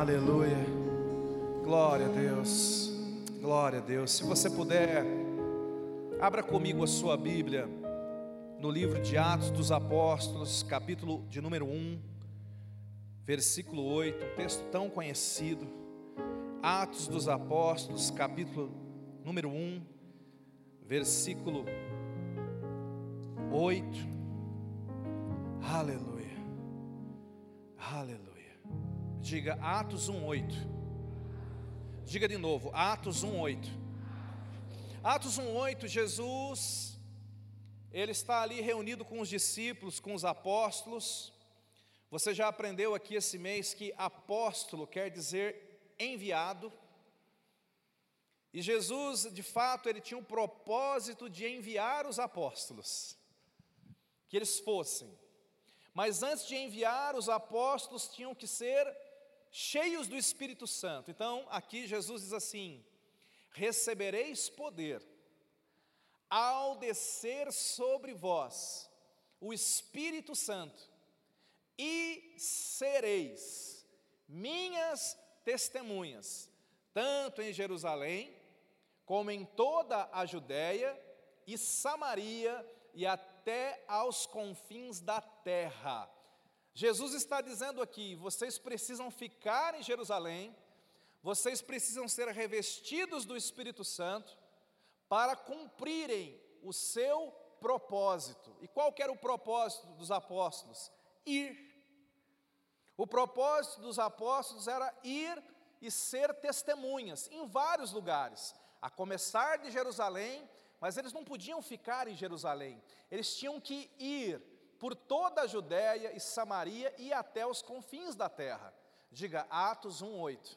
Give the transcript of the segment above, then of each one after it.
Aleluia. Glória a Deus. Glória a Deus. Se você puder, abra comigo a sua Bíblia no livro de Atos dos Apóstolos, capítulo de número 1, versículo 8, um texto tão conhecido. Atos dos Apóstolos, capítulo número 1, versículo 8. Aleluia. Aleluia. Diga Atos 1:8. Diga de novo, Atos 1:8. Atos 1:8, Jesus ele está ali reunido com os discípulos, com os apóstolos. Você já aprendeu aqui esse mês que apóstolo quer dizer enviado. E Jesus, de fato, ele tinha o um propósito de enviar os apóstolos, que eles fossem. Mas antes de enviar, os apóstolos tinham que ser cheios do Espírito Santo. Então, aqui Jesus diz assim: recebereis poder ao descer sobre vós o Espírito Santo, e sereis minhas testemunhas, tanto em Jerusalém, como em toda a Judéia e Samaria e até aos confins da terra. Jesus está dizendo aqui: vocês precisam ficar em Jerusalém, vocês precisam ser revestidos do Espírito Santo para cumprirem o seu propósito. E qual era o propósito dos apóstolos? Ir. O propósito dos apóstolos era ir e ser testemunhas em vários lugares, a começar de Jerusalém, mas eles não podiam ficar em Jerusalém, eles tinham que ir por toda a Judéia e Samaria e até os confins da terra. Diga Atos 1:8.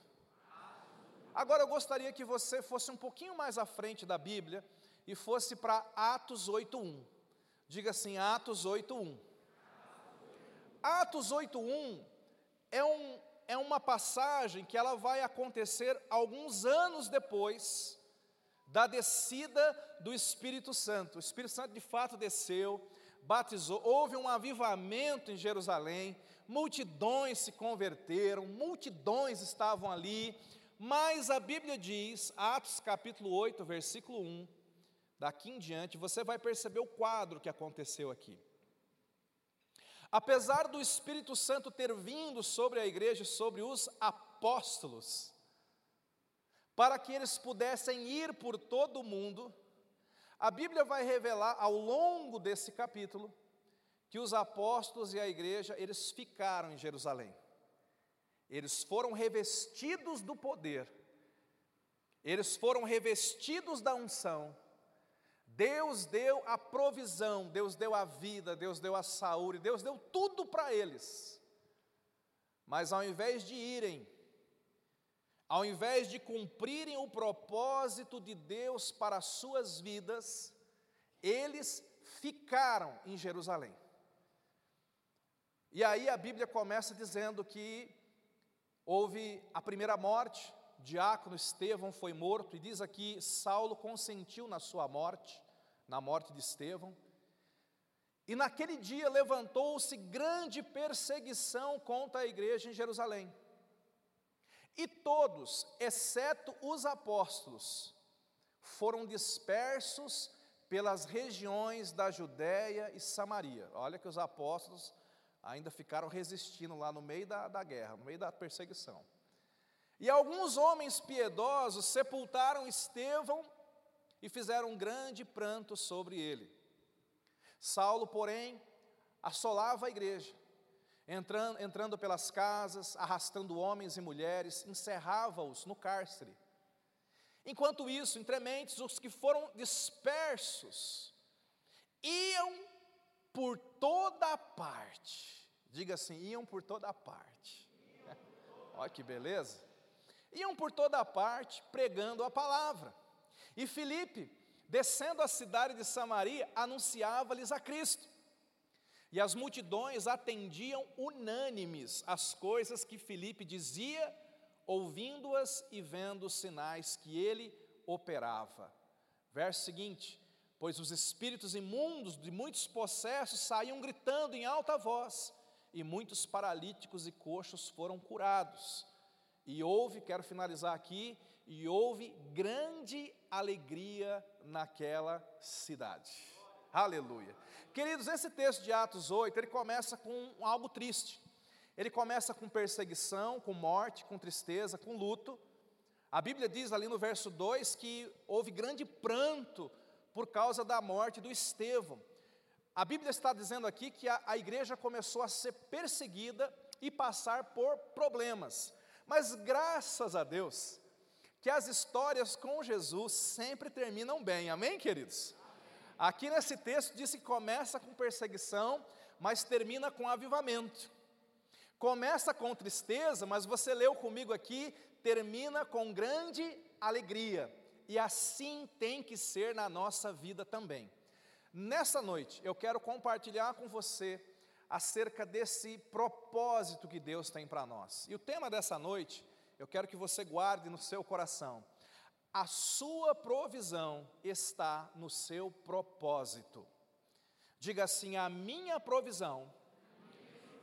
Agora eu gostaria que você fosse um pouquinho mais à frente da Bíblia e fosse para Atos 8:1. Diga assim, Atos 8:1. Atos 8:1 é, um, é uma passagem que ela vai acontecer alguns anos depois da descida do Espírito Santo. O Espírito Santo de fato desceu, batizou, houve um avivamento em Jerusalém, multidões se converteram, multidões estavam ali, mas a Bíblia diz, Atos capítulo 8, versículo 1, daqui em diante, você vai perceber o quadro que aconteceu aqui. Apesar do Espírito Santo ter vindo sobre a igreja, sobre os apóstolos, para que eles pudessem ir por todo o mundo, a Bíblia vai revelar ao longo desse capítulo que os apóstolos e a igreja, eles ficaram em Jerusalém. Eles foram revestidos do poder. Eles foram revestidos da unção. Deus deu a provisão, Deus deu a vida, Deus deu a saúde, Deus deu tudo para eles. Mas ao invés de irem ao invés de cumprirem o propósito de Deus para as suas vidas, eles ficaram em Jerusalém. E aí a Bíblia começa dizendo que houve a primeira morte, diácono Estevão foi morto, e diz aqui: Saulo consentiu na sua morte, na morte de Estevão. E naquele dia levantou-se grande perseguição contra a igreja em Jerusalém. E todos, exceto os apóstolos, foram dispersos pelas regiões da Judéia e Samaria. Olha que os apóstolos ainda ficaram resistindo lá no meio da, da guerra, no meio da perseguição. E alguns homens piedosos sepultaram Estevão e fizeram um grande pranto sobre ele. Saulo, porém, assolava a igreja entrando, entrando pelas casas, arrastando homens e mulheres, encerrava-os no cárcere. Enquanto isso, entre mentes, os que foram dispersos iam por toda parte. Diga assim: iam por toda parte. Olha que beleza. Iam por toda parte pregando a palavra. E Filipe, descendo a cidade de Samaria, anunciava-lhes a Cristo. E as multidões atendiam unânimes as coisas que Filipe dizia, ouvindo-as e vendo os sinais que ele operava. Verso seguinte: Pois os espíritos imundos de muitos possessos saíam gritando em alta voz, e muitos paralíticos e coxos foram curados. E houve, quero finalizar aqui, e houve grande alegria naquela cidade. Aleluia. Queridos, esse texto de Atos 8, ele começa com algo triste. Ele começa com perseguição, com morte, com tristeza, com luto. A Bíblia diz ali no verso 2 que houve grande pranto por causa da morte do Estevão. A Bíblia está dizendo aqui que a, a igreja começou a ser perseguida e passar por problemas. Mas graças a Deus, que as histórias com Jesus sempre terminam bem, amém, queridos? Aqui nesse texto diz que começa com perseguição, mas termina com avivamento. Começa com tristeza, mas você leu comigo aqui, termina com grande alegria. E assim tem que ser na nossa vida também. Nessa noite, eu quero compartilhar com você acerca desse propósito que Deus tem para nós. E o tema dessa noite, eu quero que você guarde no seu coração. A sua provisão está no seu propósito. Diga assim: a minha provisão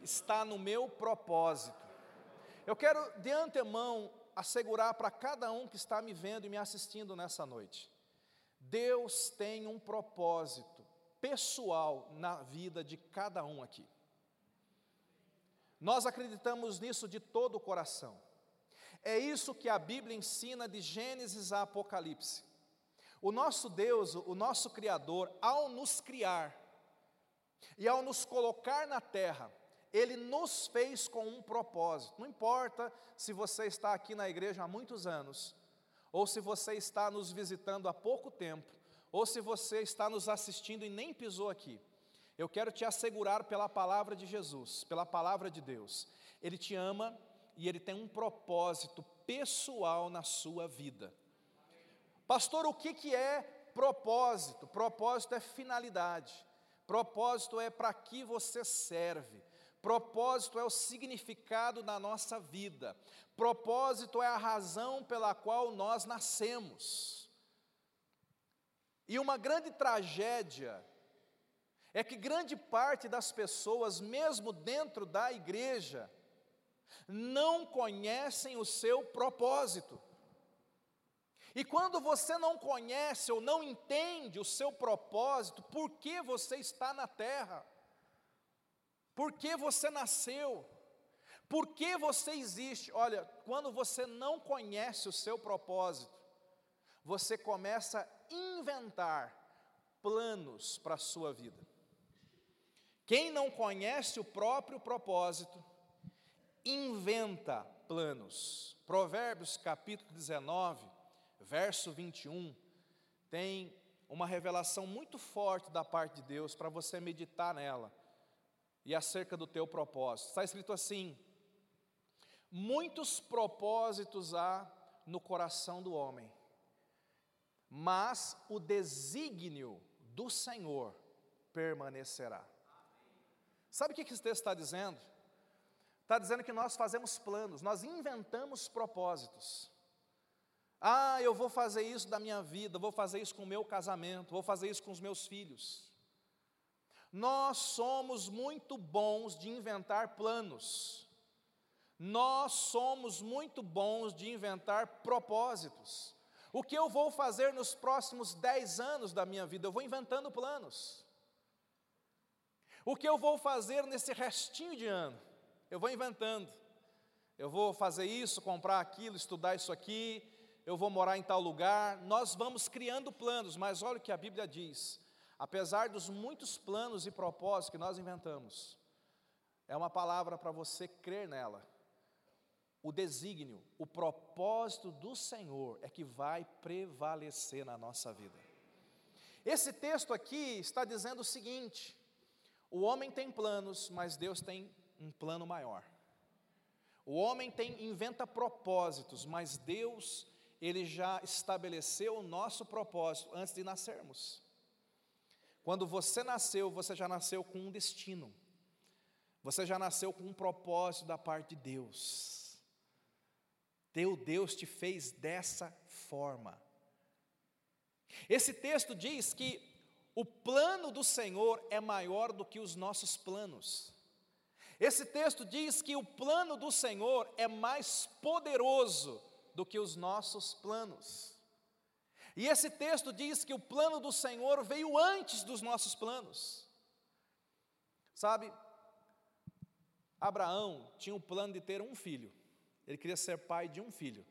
está no meu propósito. Eu quero de antemão assegurar para cada um que está me vendo e me assistindo nessa noite. Deus tem um propósito pessoal na vida de cada um aqui. Nós acreditamos nisso de todo o coração. É isso que a Bíblia ensina de Gênesis a Apocalipse. O nosso Deus, o nosso Criador, ao nos criar e ao nos colocar na terra, Ele nos fez com um propósito. Não importa se você está aqui na igreja há muitos anos, ou se você está nos visitando há pouco tempo, ou se você está nos assistindo e nem pisou aqui. Eu quero te assegurar pela palavra de Jesus, pela palavra de Deus. Ele te ama e ele tem um propósito pessoal na sua vida. Pastor, o que, que é propósito? Propósito é finalidade. Propósito é para que você serve. Propósito é o significado da nossa vida. Propósito é a razão pela qual nós nascemos. E uma grande tragédia é que grande parte das pessoas, mesmo dentro da igreja, não conhecem o seu propósito. E quando você não conhece ou não entende o seu propósito, por que você está na terra? Por que você nasceu? Por que você existe? Olha, quando você não conhece o seu propósito, você começa a inventar planos para a sua vida. Quem não conhece o próprio propósito, inventa planos. Provérbios capítulo 19, verso 21, tem uma revelação muito forte da parte de Deus para você meditar nela e acerca do teu propósito. Está escrito assim: Muitos propósitos há no coração do homem, mas o desígnio do Senhor permanecerá. Sabe o que esse texto está dizendo? Está dizendo que nós fazemos planos, nós inventamos propósitos. Ah, eu vou fazer isso da minha vida, vou fazer isso com o meu casamento, vou fazer isso com os meus filhos. Nós somos muito bons de inventar planos. Nós somos muito bons de inventar propósitos. O que eu vou fazer nos próximos dez anos da minha vida? Eu vou inventando planos. O que eu vou fazer nesse restinho de ano? Eu vou inventando. Eu vou fazer isso, comprar aquilo, estudar isso aqui, eu vou morar em tal lugar. Nós vamos criando planos, mas olha o que a Bíblia diz. Apesar dos muitos planos e propósitos que nós inventamos, é uma palavra para você crer nela. O desígnio, o propósito do Senhor é que vai prevalecer na nossa vida. Esse texto aqui está dizendo o seguinte: o homem tem planos, mas Deus tem um plano maior. O homem tem inventa propósitos, mas Deus ele já estabeleceu o nosso propósito antes de nascermos. Quando você nasceu, você já nasceu com um destino. Você já nasceu com um propósito da parte de Deus. Teu Deus te fez dessa forma. Esse texto diz que o plano do Senhor é maior do que os nossos planos. Esse texto diz que o plano do Senhor é mais poderoso do que os nossos planos. E esse texto diz que o plano do Senhor veio antes dos nossos planos. Sabe, Abraão tinha o plano de ter um filho, ele queria ser pai de um filho,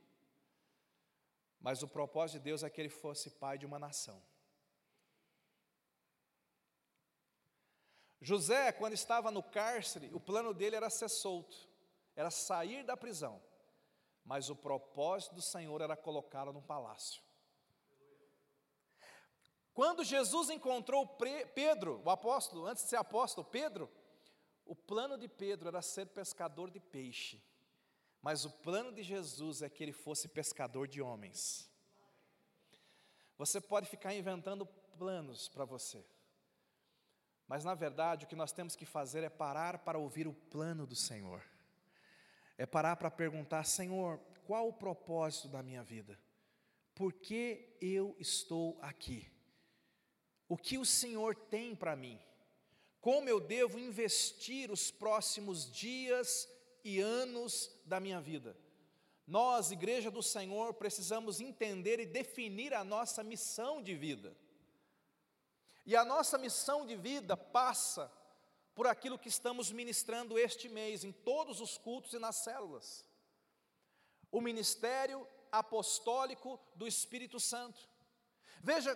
mas o propósito de Deus é que ele fosse pai de uma nação. José, quando estava no cárcere, o plano dele era ser solto, era sair da prisão, mas o propósito do Senhor era colocá-lo no palácio. Quando Jesus encontrou Pedro, o apóstolo, antes de ser apóstolo, Pedro, o plano de Pedro era ser pescador de peixe, mas o plano de Jesus é que ele fosse pescador de homens. Você pode ficar inventando planos para você, mas na verdade o que nós temos que fazer é parar para ouvir o plano do Senhor, é parar para perguntar: Senhor, qual o propósito da minha vida? Por que eu estou aqui? O que o Senhor tem para mim? Como eu devo investir os próximos dias e anos da minha vida? Nós, Igreja do Senhor, precisamos entender e definir a nossa missão de vida. E a nossa missão de vida passa por aquilo que estamos ministrando este mês, em todos os cultos e nas células. O ministério apostólico do Espírito Santo. Veja,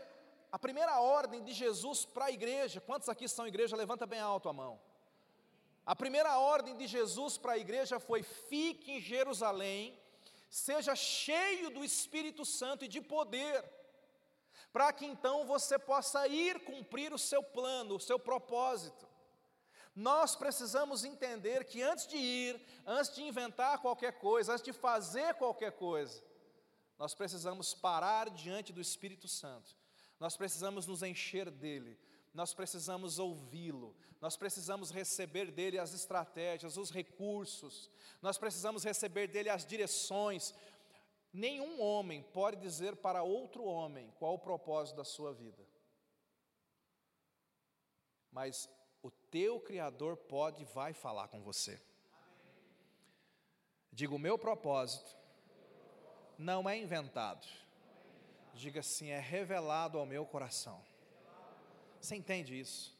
a primeira ordem de Jesus para a igreja, quantos aqui são igreja? Levanta bem alto a mão. A primeira ordem de Jesus para a igreja foi: fique em Jerusalém, seja cheio do Espírito Santo e de poder para que então você possa ir cumprir o seu plano, o seu propósito. Nós precisamos entender que antes de ir, antes de inventar qualquer coisa, antes de fazer qualquer coisa, nós precisamos parar diante do Espírito Santo, nós precisamos nos encher dele, nós precisamos ouvi-lo, nós precisamos receber dele as estratégias, os recursos, nós precisamos receber dele as direções, Nenhum homem pode dizer para outro homem qual o propósito da sua vida. Mas o teu Criador pode e vai falar com você. Diga: o meu propósito não é inventado. Diga assim: é revelado ao meu coração. Você entende isso?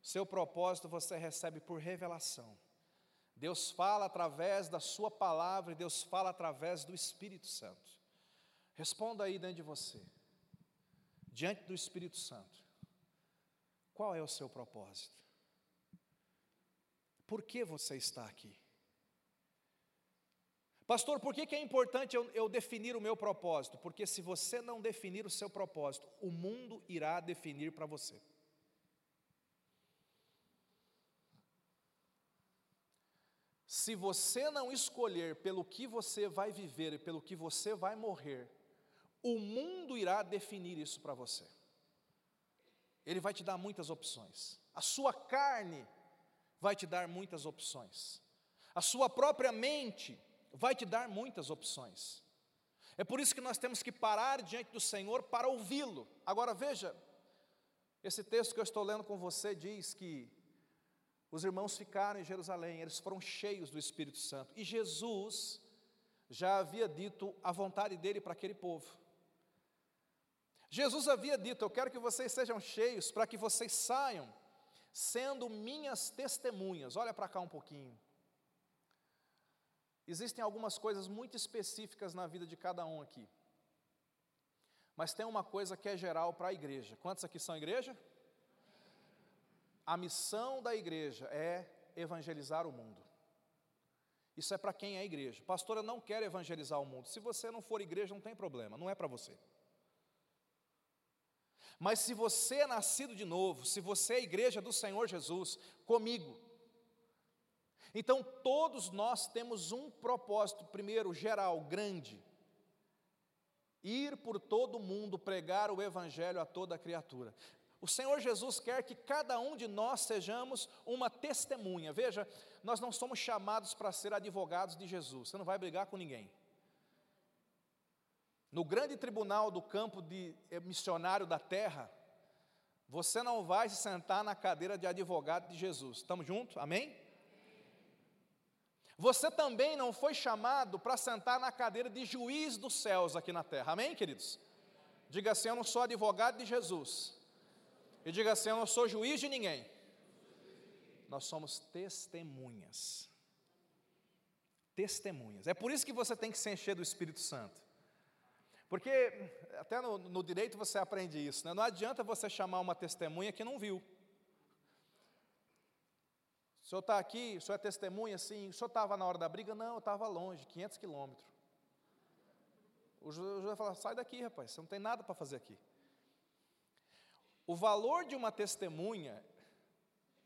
Seu propósito você recebe por revelação. Deus fala através da Sua palavra e Deus fala através do Espírito Santo. Responda aí dentro de você, diante do Espírito Santo: qual é o seu propósito? Por que você está aqui? Pastor, por que, que é importante eu, eu definir o meu propósito? Porque se você não definir o seu propósito, o mundo irá definir para você. Se você não escolher pelo que você vai viver e pelo que você vai morrer, o mundo irá definir isso para você. Ele vai te dar muitas opções. A sua carne vai te dar muitas opções. A sua própria mente vai te dar muitas opções. É por isso que nós temos que parar diante do Senhor para ouvi-lo. Agora veja, esse texto que eu estou lendo com você diz que os irmãos ficaram em Jerusalém, eles foram cheios do Espírito Santo. E Jesus já havia dito a vontade dele para aquele povo. Jesus havia dito: Eu quero que vocês sejam cheios, para que vocês saiam sendo minhas testemunhas. Olha para cá um pouquinho. Existem algumas coisas muito específicas na vida de cada um aqui. Mas tem uma coisa que é geral para a igreja. Quantos aqui são igreja? A missão da igreja é evangelizar o mundo. Isso é para quem é igreja. Pastora não quer evangelizar o mundo. Se você não for igreja, não tem problema, não é para você. Mas se você é nascido de novo, se você é igreja do Senhor Jesus, comigo. Então todos nós temos um propósito, primeiro, geral, grande: ir por todo o mundo pregar o evangelho a toda criatura. O Senhor Jesus quer que cada um de nós sejamos uma testemunha. Veja, nós não somos chamados para ser advogados de Jesus, você não vai brigar com ninguém. No grande tribunal do campo de eh, missionário da terra, você não vai se sentar na cadeira de advogado de Jesus. Estamos juntos? Amém? Você também não foi chamado para sentar na cadeira de juiz dos céus aqui na terra, amém, queridos? Diga assim: Eu não sou advogado de Jesus, e diga assim: Eu não sou juiz de ninguém. Nós somos testemunhas. Testemunhas. É por isso que você tem que se encher do Espírito Santo. Porque até no, no direito você aprende isso, né? Não adianta você chamar uma testemunha que não viu. O senhor está aqui, o senhor é testemunha, sim. O senhor estava na hora da briga? Não, eu estava longe, 500 quilômetros. O juiz vai falar: sai daqui, rapaz, você não tem nada para fazer aqui. O valor de uma testemunha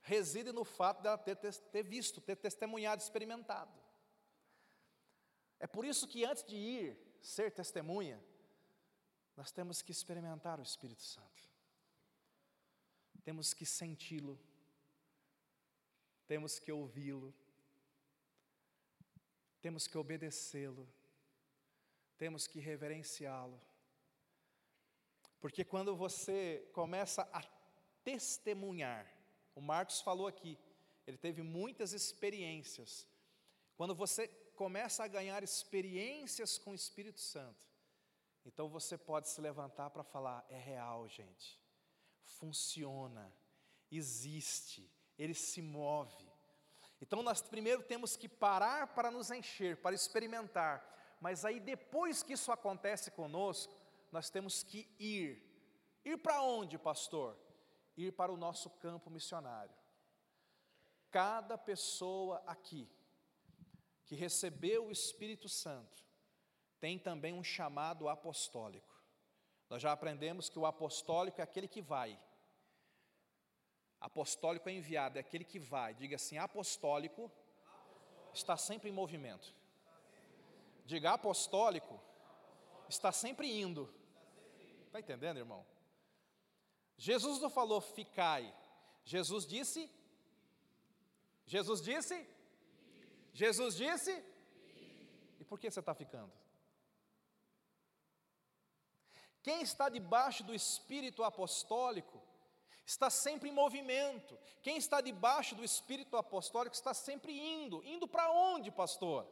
reside no fato dela ter, ter visto, ter testemunhado, experimentado. É por isso que antes de ir ser testemunha, nós temos que experimentar o Espírito Santo, temos que senti-lo, temos que ouvi-lo, temos que obedecê-lo, temos que reverenciá-lo. Porque quando você começa a testemunhar, o Marcos falou aqui, ele teve muitas experiências. Quando você começa a ganhar experiências com o Espírito Santo, então você pode se levantar para falar: é real, gente, funciona, existe, ele se move. Então nós primeiro temos que parar para nos encher, para experimentar, mas aí depois que isso acontece conosco, nós temos que ir. Ir para onde, pastor? Ir para o nosso campo missionário. Cada pessoa aqui que recebeu o Espírito Santo tem também um chamado apostólico. Nós já aprendemos que o apostólico é aquele que vai. Apostólico é enviado, é aquele que vai. Diga assim: apostólico, está sempre em movimento. Diga apostólico, está sempre indo. Está entendendo, irmão? Jesus não falou ficai. Jesus disse. Jesus disse. Jesus disse. E por que você está ficando? Quem está debaixo do espírito apostólico está sempre em movimento. Quem está debaixo do espírito apostólico está sempre indo. Indo para onde, pastor?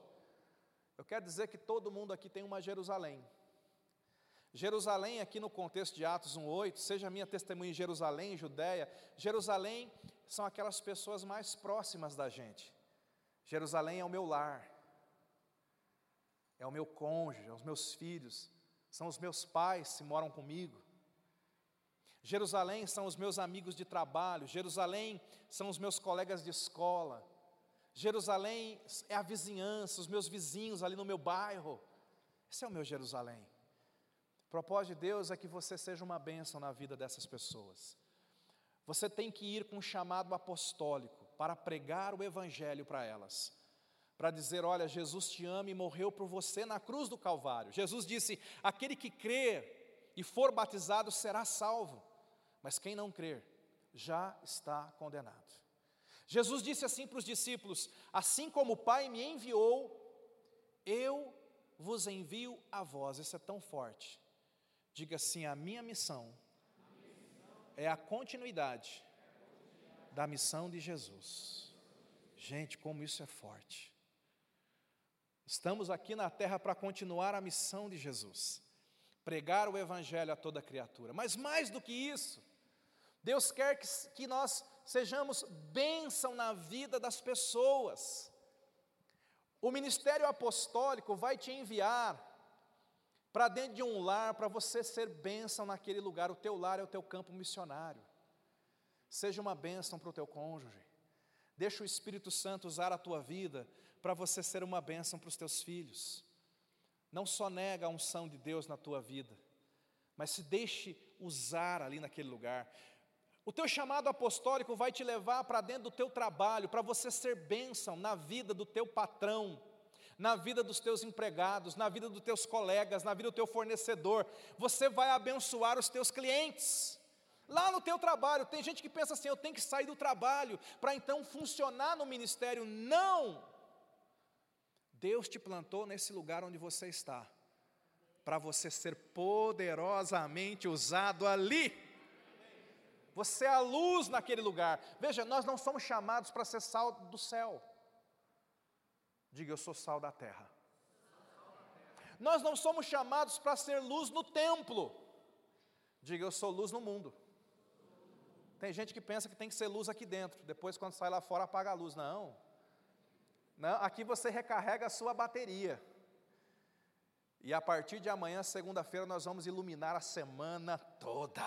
Eu quero dizer que todo mundo aqui tem uma Jerusalém. Jerusalém, aqui no contexto de Atos 1,8, seja minha testemunha em Jerusalém, Judéia, Jerusalém são aquelas pessoas mais próximas da gente. Jerusalém é o meu lar, é o meu cônjuge, é os meus filhos, são os meus pais que moram comigo. Jerusalém são os meus amigos de trabalho, Jerusalém são os meus colegas de escola, Jerusalém é a vizinhança, os meus vizinhos ali no meu bairro. Esse é o meu Jerusalém. Propósito de Deus é que você seja uma bênção na vida dessas pessoas. Você tem que ir com um chamado apostólico para pregar o Evangelho para elas para dizer: Olha, Jesus te ama e morreu por você na cruz do Calvário. Jesus disse: Aquele que crer e for batizado será salvo, mas quem não crer já está condenado. Jesus disse assim para os discípulos: Assim como o Pai me enviou, eu vos envio a vós. Isso é tão forte. Diga assim: a minha missão é a continuidade da missão de Jesus. Gente, como isso é forte. Estamos aqui na terra para continuar a missão de Jesus, pregar o Evangelho a toda criatura. Mas mais do que isso, Deus quer que, que nós sejamos bênção na vida das pessoas. O ministério apostólico vai te enviar para dentro de um lar, para você ser bênção naquele lugar. O teu lar é o teu campo missionário. Seja uma bênção para o teu cônjuge. Deixa o Espírito Santo usar a tua vida para você ser uma bênção para os teus filhos. Não só nega a unção de Deus na tua vida, mas se deixe usar ali naquele lugar. O teu chamado apostólico vai te levar para dentro do teu trabalho, para você ser bênção na vida do teu patrão, na vida dos teus empregados, na vida dos teus colegas, na vida do teu fornecedor. Você vai abençoar os teus clientes. Lá no teu trabalho, tem gente que pensa assim: eu tenho que sair do trabalho para então funcionar no ministério. Não! Deus te plantou nesse lugar onde você está, para você ser poderosamente usado ali. Você é a luz naquele lugar. Veja, nós não somos chamados para ser sal do céu. Diga, eu sou sal da terra. Nós não somos chamados para ser luz no templo. Diga, eu sou luz no mundo. Tem gente que pensa que tem que ser luz aqui dentro, depois quando sai lá fora apaga a luz. Não. Não, aqui você recarrega a sua bateria. E a partir de amanhã, segunda-feira, nós vamos iluminar a semana toda.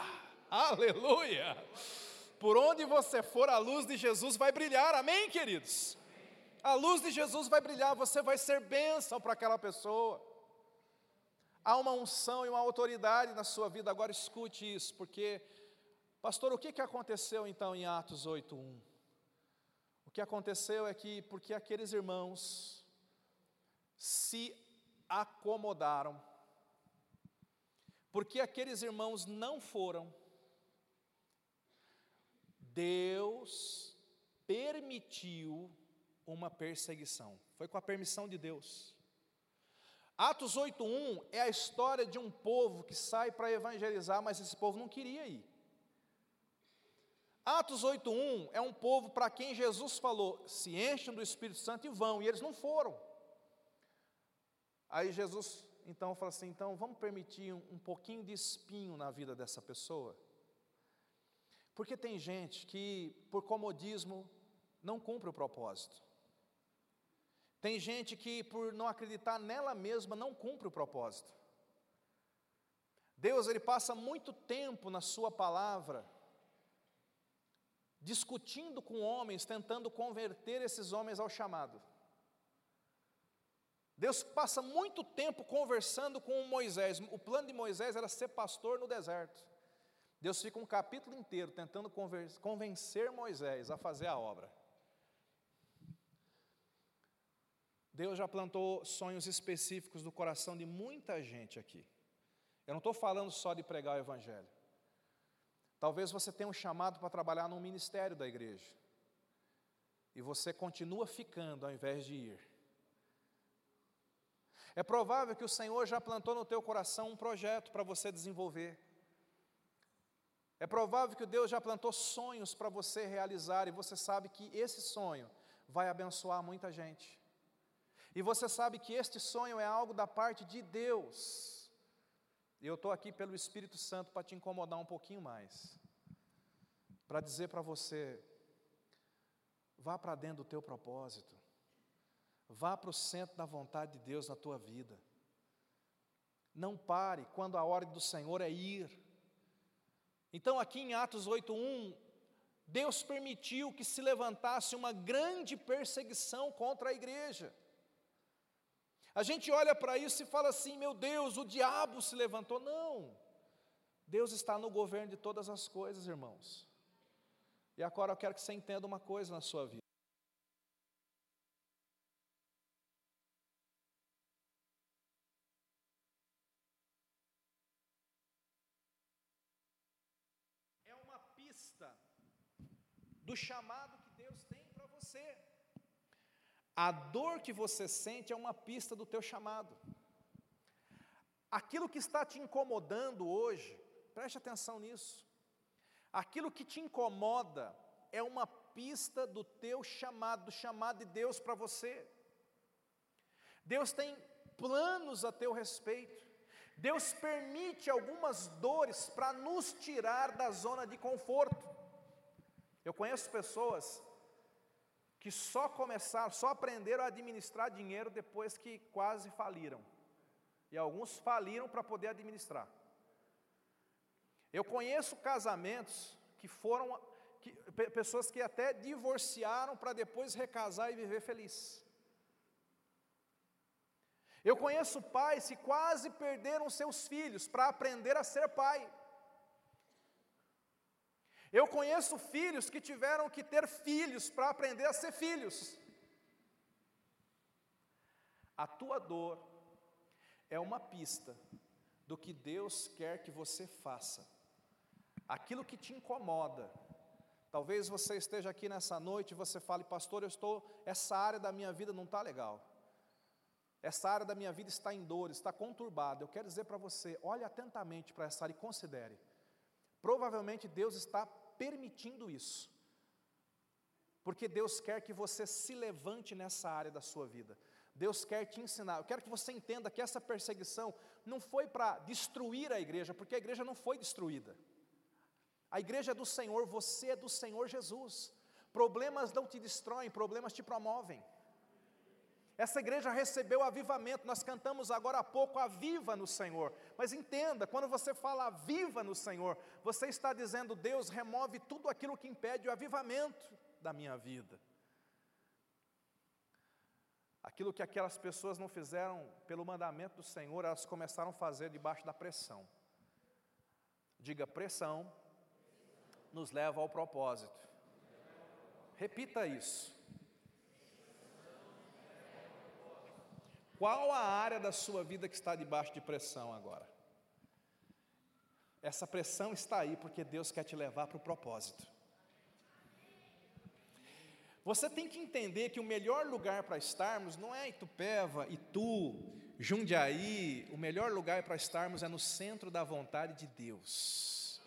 Aleluia! Por onde você for, a luz de Jesus vai brilhar. Amém, queridos? A luz de Jesus vai brilhar, você vai ser bênção para aquela pessoa. Há uma unção e uma autoridade na sua vida. Agora escute isso, porque, pastor, o que, que aconteceu então em Atos 8:1? O que aconteceu é que, porque aqueles irmãos se acomodaram, porque aqueles irmãos não foram, Deus permitiu uma perseguição. Foi com a permissão de Deus. Atos 8:1 é a história de um povo que sai para evangelizar, mas esse povo não queria ir. Atos 8:1 é um povo para quem Jesus falou: "Se enchem do Espírito Santo e vão", e eles não foram. Aí Jesus então fala assim: "Então vamos permitir um, um pouquinho de espinho na vida dessa pessoa?" Porque tem gente que por comodismo não cumpre o propósito. Tem gente que, por não acreditar nela mesma, não cumpre o propósito. Deus, Ele passa muito tempo na Sua palavra, discutindo com homens, tentando converter esses homens ao chamado. Deus passa muito tempo conversando com Moisés. O plano de Moisés era ser pastor no deserto. Deus fica um capítulo inteiro tentando convencer Moisés a fazer a obra. Deus já plantou sonhos específicos no coração de muita gente aqui. Eu não estou falando só de pregar o Evangelho. Talvez você tenha um chamado para trabalhar no ministério da igreja. E você continua ficando ao invés de ir. É provável que o Senhor já plantou no teu coração um projeto para você desenvolver. É provável que Deus já plantou sonhos para você realizar e você sabe que esse sonho vai abençoar muita gente. E você sabe que este sonho é algo da parte de Deus. E eu estou aqui pelo Espírito Santo para te incomodar um pouquinho mais. Para dizer para você: vá para dentro do teu propósito. Vá para o centro da vontade de Deus na tua vida. Não pare quando a ordem do Senhor é ir. Então, aqui em Atos 8:1, Deus permitiu que se levantasse uma grande perseguição contra a igreja. A gente olha para isso e fala assim: meu Deus, o diabo se levantou. Não, Deus está no governo de todas as coisas, irmãos. E agora eu quero que você entenda uma coisa na sua vida. É uma pista do chamado que Deus tem para você. A dor que você sente é uma pista do teu chamado. Aquilo que está te incomodando hoje, preste atenção nisso. Aquilo que te incomoda é uma pista do teu chamado, do chamado de Deus para você. Deus tem planos a teu respeito. Deus permite algumas dores para nos tirar da zona de conforto. Eu conheço pessoas que só começaram, só aprenderam a administrar dinheiro depois que quase faliram. E alguns faliram para poder administrar. Eu conheço casamentos que foram que, pessoas que até divorciaram para depois recasar e viver feliz. Eu conheço pais que quase perderam seus filhos para aprender a ser pai. Eu conheço filhos que tiveram que ter filhos para aprender a ser filhos. A tua dor é uma pista do que Deus quer que você faça. Aquilo que te incomoda. Talvez você esteja aqui nessa noite e você fale, pastor, eu estou, essa área da minha vida não está legal. Essa área da minha vida está em dor, está conturbada. Eu quero dizer para você, olhe atentamente para essa área e considere. Provavelmente Deus está permitindo isso. Porque Deus quer que você se levante nessa área da sua vida. Deus quer te ensinar. Eu quero que você entenda que essa perseguição não foi para destruir a igreja, porque a igreja não foi destruída. A igreja é do Senhor, você é do Senhor Jesus. Problemas não te destroem, problemas te promovem. Essa igreja recebeu avivamento, nós cantamos agora há pouco aviva no Senhor. Mas entenda, quando você fala aviva no Senhor, você está dizendo, Deus remove tudo aquilo que impede o avivamento da minha vida. Aquilo que aquelas pessoas não fizeram pelo mandamento do Senhor, elas começaram a fazer debaixo da pressão. Diga, pressão nos leva ao propósito. Repita isso. Qual a área da sua vida que está debaixo de pressão agora? Essa pressão está aí porque Deus quer te levar para o propósito. Você tem que entender que o melhor lugar para estarmos não é Itupeva, Itu, Jundiaí, o melhor lugar para estarmos é no centro da vontade de Deus.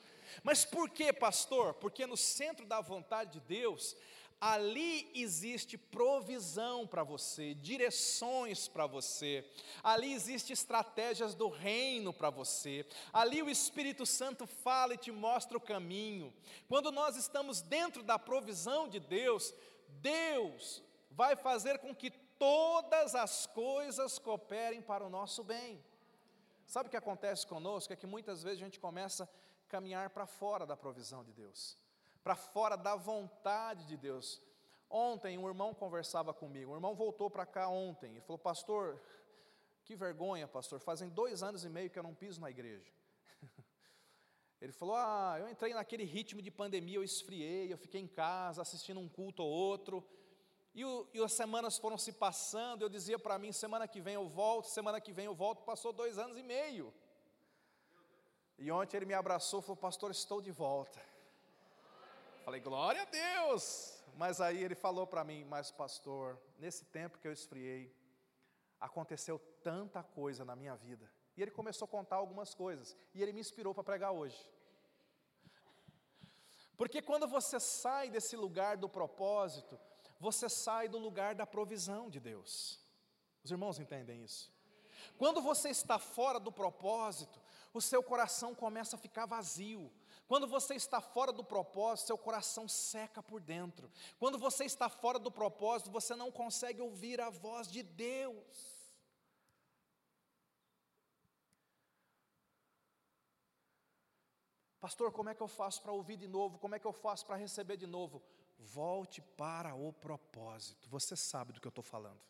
Mas por que, pastor? Porque no centro da vontade de Deus, ali existe provisão para você, direções para você, ali existe estratégias do reino para você, ali o Espírito Santo fala e te mostra o caminho. Quando nós estamos dentro da provisão de Deus, Deus vai fazer com que todas as coisas cooperem para o nosso bem. Sabe o que acontece conosco? É que muitas vezes a gente começa a caminhar para fora da provisão de Deus, para fora da vontade de Deus. Ontem um irmão conversava comigo, um irmão voltou para cá ontem e falou: Pastor, que vergonha, pastor, fazem dois anos e meio que eu não piso na igreja. Ele falou: Ah, eu entrei naquele ritmo de pandemia, eu esfriei, eu fiquei em casa assistindo um culto ou outro. E, o, e as semanas foram se passando, eu dizia para mim: semana que vem eu volto, semana que vem eu volto. Passou dois anos e meio. E ontem ele me abraçou e falou: Pastor, estou de volta. Falei: Glória a Deus. Mas aí ele falou para mim: Mas, pastor, nesse tempo que eu esfriei, aconteceu tanta coisa na minha vida e ele começou a contar algumas coisas. E ele me inspirou para pregar hoje. Porque quando você sai desse lugar do propósito, você sai do lugar da provisão de Deus. Os irmãos entendem isso? Quando você está fora do propósito, o seu coração começa a ficar vazio. Quando você está fora do propósito, seu coração seca por dentro. Quando você está fora do propósito, você não consegue ouvir a voz de Deus. Pastor, como é que eu faço para ouvir de novo? Como é que eu faço para receber de novo? Volte para o propósito. Você sabe do que eu estou falando.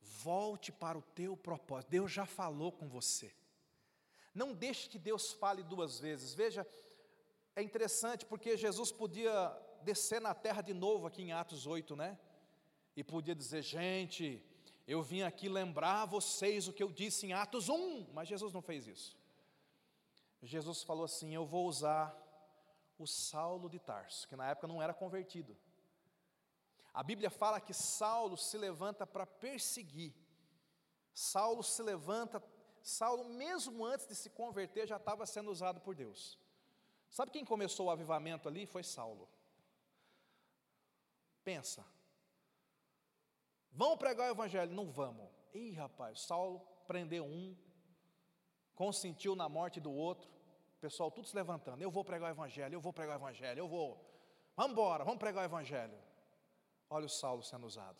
Volte para o teu propósito. Deus já falou com você. Não deixe que Deus fale duas vezes. Veja, é interessante porque Jesus podia descer na terra de novo aqui em Atos 8, né? E podia dizer, gente, eu vim aqui lembrar vocês o que eu disse em Atos 1, mas Jesus não fez isso. Jesus falou assim: Eu vou usar o Saulo de Tarso, que na época não era convertido. A Bíblia fala que Saulo se levanta para perseguir. Saulo se levanta, Saulo, mesmo antes de se converter, já estava sendo usado por Deus. Sabe quem começou o avivamento ali? Foi Saulo. Pensa. Vamos pregar o evangelho? Não vamos. Ih, rapaz, Saulo prendeu um, consentiu na morte do outro, o pessoal tudo se levantando, eu vou pregar o evangelho, eu vou pregar o evangelho, eu vou, vamos embora, vamos pregar o evangelho. Olha o Saulo sendo usado.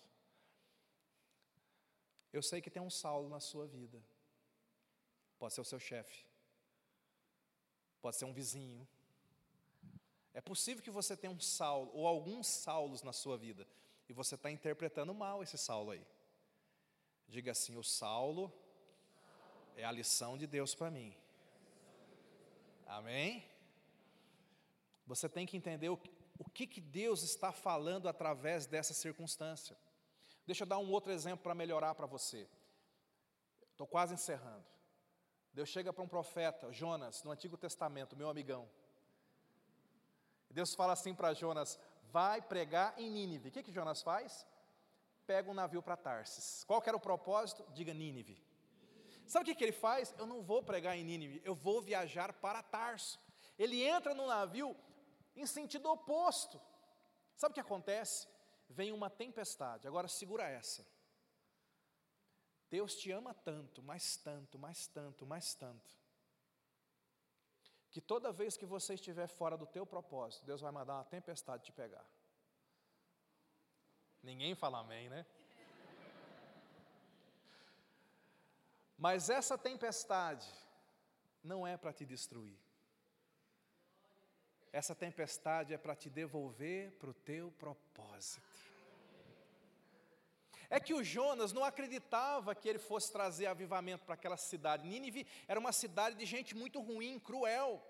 Eu sei que tem um Saulo na sua vida, pode ser o seu chefe, pode ser um vizinho, é possível que você tenha um Saulo, ou alguns Saulos na sua vida, e você está interpretando mal esse Saulo aí. Diga assim: o Saulo é a lição de Deus para mim. Amém? Você tem que entender o, o que, que Deus está falando através dessa circunstância. Deixa eu dar um outro exemplo para melhorar para você. Estou quase encerrando. Deus chega para um profeta, Jonas, no Antigo Testamento, meu amigão. Deus fala assim para Jonas: vai pregar em Nínive. O que, que Jonas faz? Pega um navio para Tarsis. Qual era o propósito? Diga Nínive. Sabe o que, que ele faz? Eu não vou pregar em Nínive, eu vou viajar para Tarso. Ele entra no navio em sentido oposto. Sabe o que acontece? Vem uma tempestade, agora segura essa. Deus te ama tanto, mais tanto, mais tanto, mais tanto, que toda vez que você estiver fora do teu propósito, Deus vai mandar uma tempestade te pegar. Ninguém fala amém, né? Mas essa tempestade não é para te destruir. Essa tempestade é para te devolver para o teu propósito. É que o Jonas não acreditava que ele fosse trazer avivamento para aquela cidade. Nínive era uma cidade de gente muito ruim, cruel.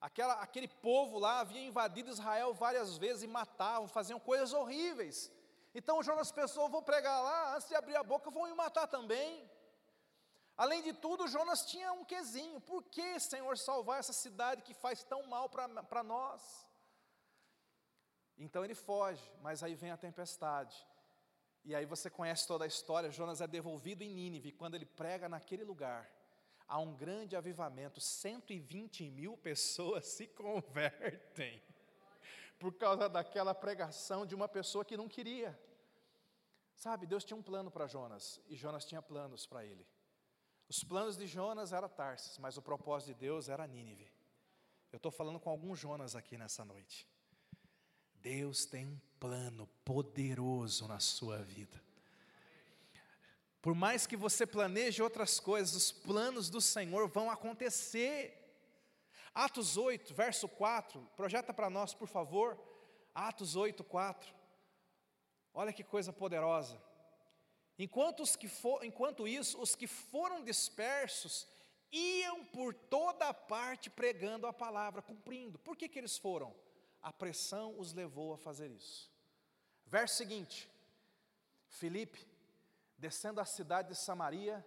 Aquela, aquele povo lá havia invadido Israel várias vezes e matavam, faziam coisas horríveis. Então Jonas pensou: vou pregar lá, antes de abrir a boca, vão me matar também. Além de tudo, Jonas tinha um quesinho: por que, Senhor, salvar essa cidade que faz tão mal para nós? Então ele foge, mas aí vem a tempestade. E aí você conhece toda a história: Jonas é devolvido em Nínive. Quando ele prega naquele lugar, há um grande avivamento: 120 mil pessoas se convertem por causa daquela pregação de uma pessoa que não queria. Sabe, Deus tinha um plano para Jonas e Jonas tinha planos para ele. Os planos de Jonas era Tarsis, mas o propósito de Deus era Nínive. Eu estou falando com alguns Jonas aqui nessa noite. Deus tem um plano poderoso na sua vida. Por mais que você planeje outras coisas, os planos do Senhor vão acontecer. Atos 8, verso 4, projeta para nós, por favor. Atos 8, 4. Olha que coisa poderosa. Enquanto, os que for, enquanto isso, os que foram dispersos iam por toda parte pregando a palavra, cumprindo. Por que, que eles foram? A pressão os levou a fazer isso. Verso seguinte: Filipe, descendo a cidade de Samaria,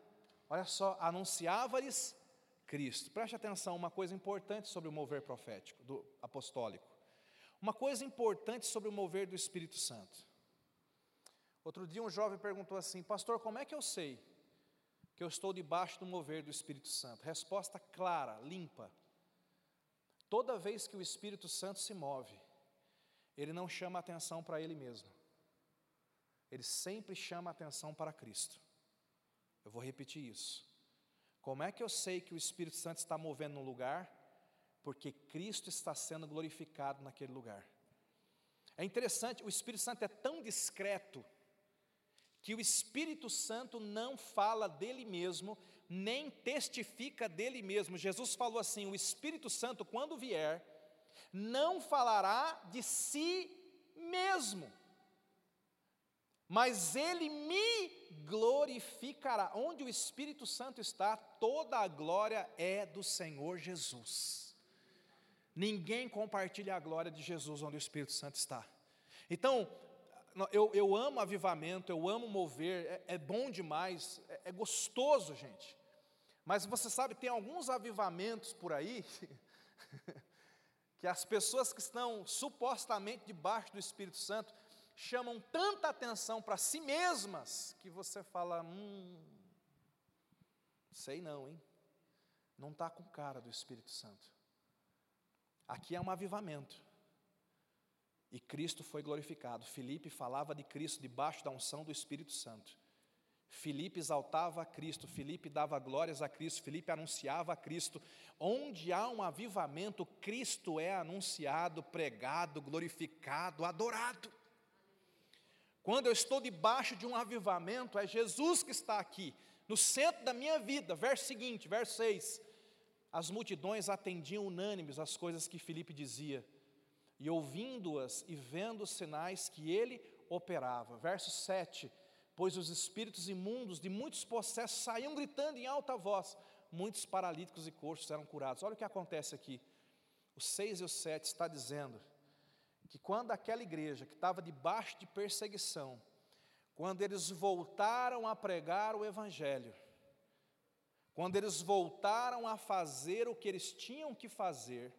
olha só, anunciava-lhes Cristo. Preste atenção, uma coisa importante sobre o mover profético, do apostólico. Uma coisa importante sobre o mover do Espírito Santo. Outro dia um jovem perguntou assim: Pastor, como é que eu sei que eu estou debaixo do mover do Espírito Santo? Resposta clara, limpa. Toda vez que o Espírito Santo se move, ele não chama atenção para ele mesmo. Ele sempre chama atenção para Cristo. Eu vou repetir isso. Como é que eu sei que o Espírito Santo está movendo no lugar? Porque Cristo está sendo glorificado naquele lugar. É interessante, o Espírito Santo é tão discreto que o Espírito Santo não fala dele mesmo, nem testifica dele mesmo. Jesus falou assim: o Espírito Santo, quando vier, não falará de si mesmo, mas ele me glorificará. Onde o Espírito Santo está, toda a glória é do Senhor Jesus. Ninguém compartilha a glória de Jesus onde o Espírito Santo está. Então, eu, eu amo avivamento, eu amo mover, é, é bom demais, é, é gostoso, gente. Mas você sabe, tem alguns avivamentos por aí, que as pessoas que estão supostamente debaixo do Espírito Santo chamam tanta atenção para si mesmas, que você fala, hum, sei não, hein? Não está com cara do Espírito Santo. Aqui é um avivamento. E Cristo foi glorificado. Filipe falava de Cristo debaixo da unção do Espírito Santo. Filipe exaltava a Cristo, Filipe dava glórias a Cristo, Filipe anunciava a Cristo. Onde há um avivamento, Cristo é anunciado, pregado, glorificado, adorado. Quando eu estou debaixo de um avivamento, é Jesus que está aqui, no centro da minha vida. Verso seguinte, verso 6. As multidões atendiam unânimes as coisas que Filipe dizia e ouvindo-as e vendo os sinais que ele operava. Verso 7: Pois os espíritos imundos de muitos possessos saíam gritando em alta voz, muitos paralíticos e coxos eram curados. Olha o que acontece aqui. O 6 e o 7 está dizendo que quando aquela igreja que estava debaixo de perseguição, quando eles voltaram a pregar o Evangelho, quando eles voltaram a fazer o que eles tinham que fazer,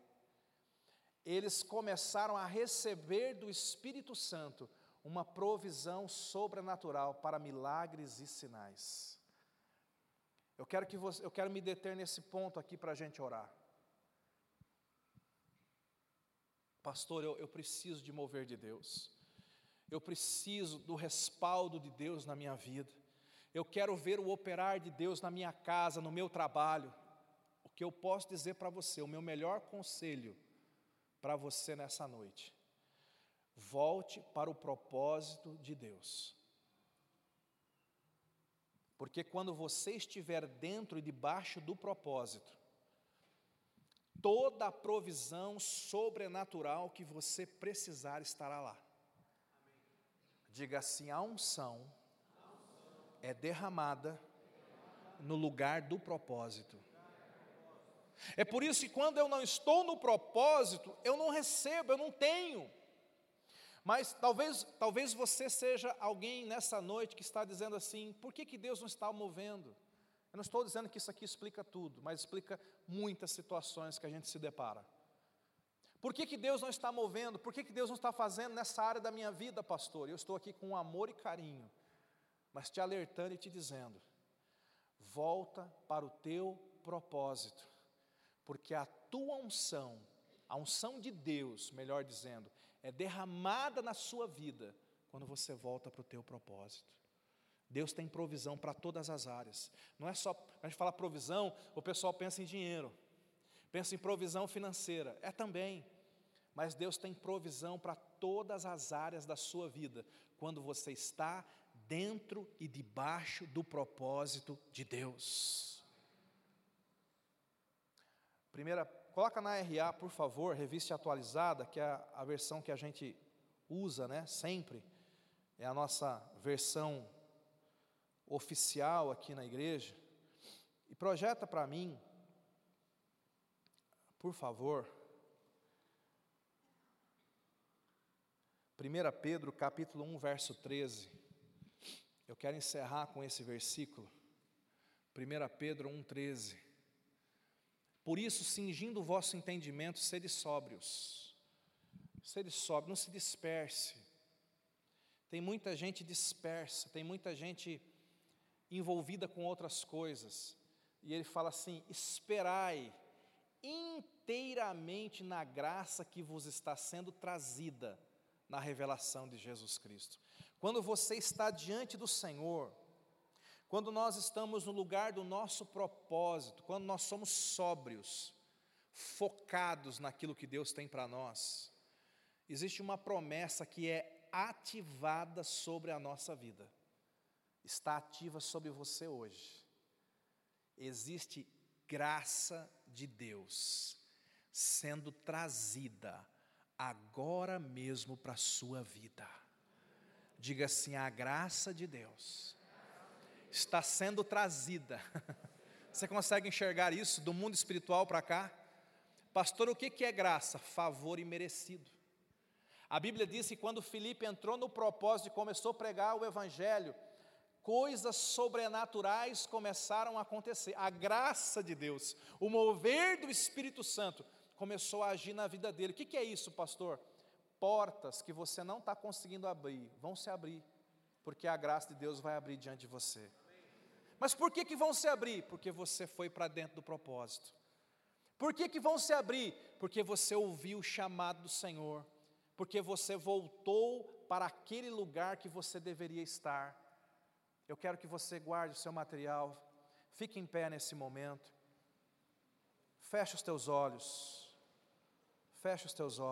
eles começaram a receber do Espírito Santo uma provisão sobrenatural para milagres e sinais. Eu quero que você, eu quero me deter nesse ponto aqui para a gente orar. Pastor, eu, eu preciso de mover de Deus. Eu preciso do respaldo de Deus na minha vida. Eu quero ver o operar de Deus na minha casa, no meu trabalho. O que eu posso dizer para você, o meu melhor conselho para você nessa noite: volte para o propósito de Deus. Porque quando você estiver dentro e debaixo do propósito, toda a provisão sobrenatural que você precisar estará lá. Diga assim: a unção é derramada no lugar do propósito. É por isso que quando eu não estou no propósito, eu não recebo, eu não tenho. Mas talvez, talvez você seja alguém nessa noite que está dizendo assim: por que, que Deus não está movendo? Eu não estou dizendo que isso aqui explica tudo, mas explica muitas situações que a gente se depara. Por que, que Deus não está movendo? Por que, que Deus não está fazendo nessa área da minha vida, pastor? Eu estou aqui com amor e carinho, mas te alertando e te dizendo: volta para o teu propósito, porque a tua unção, a unção de Deus, melhor dizendo, é derramada na sua vida quando você volta para o teu propósito. Deus tem provisão para todas as áreas. Não é só, a gente fala provisão, o pessoal pensa em dinheiro, pensa em provisão financeira, é também. Mas Deus tem provisão para todas as áreas da sua vida, quando você está dentro e debaixo do propósito de Deus. Primeira, coloca na RA, por favor, revista atualizada, que é a, versão que a gente usa, né, sempre. É a nossa versão oficial aqui na igreja. E projeta para mim, por favor, 1 Pedro capítulo 1, verso 13. Eu quero encerrar com esse versículo. 1 Pedro 1, 13. Por isso, cingindo o vosso entendimento, sede sóbrios. Sede sóbrios, não se disperse. Tem muita gente dispersa, tem muita gente envolvida com outras coisas. E ele fala assim: esperai inteiramente na graça que vos está sendo trazida na revelação de Jesus Cristo. Quando você está diante do Senhor, quando nós estamos no lugar do nosso propósito, quando nós somos sóbrios, focados naquilo que Deus tem para nós, existe uma promessa que é ativada sobre a nossa vida está ativa sobre você hoje. Existe graça de Deus sendo trazida agora mesmo para a sua vida. Diga assim: a graça de Deus está sendo trazida. Você consegue enxergar isso do mundo espiritual para cá? Pastor, o que é graça? Favor imerecido. A Bíblia diz que quando Filipe entrou no propósito e começou a pregar o Evangelho, coisas sobrenaturais começaram a acontecer. A graça de Deus, o mover do Espírito Santo começou a agir na vida dele. O que, é isso, pastor? Portas que você não está conseguindo abrir, vão se abrir, porque a graça de Deus vai abrir diante de você. Mas por que, que vão se abrir? Porque você foi para dentro do propósito. Por que, que vão se abrir? Porque você ouviu o chamado do Senhor, porque você voltou para aquele lugar que você deveria estar eu quero que você guarde o seu material, fique em pé nesse momento, feche os teus olhos, feche os teus olhos.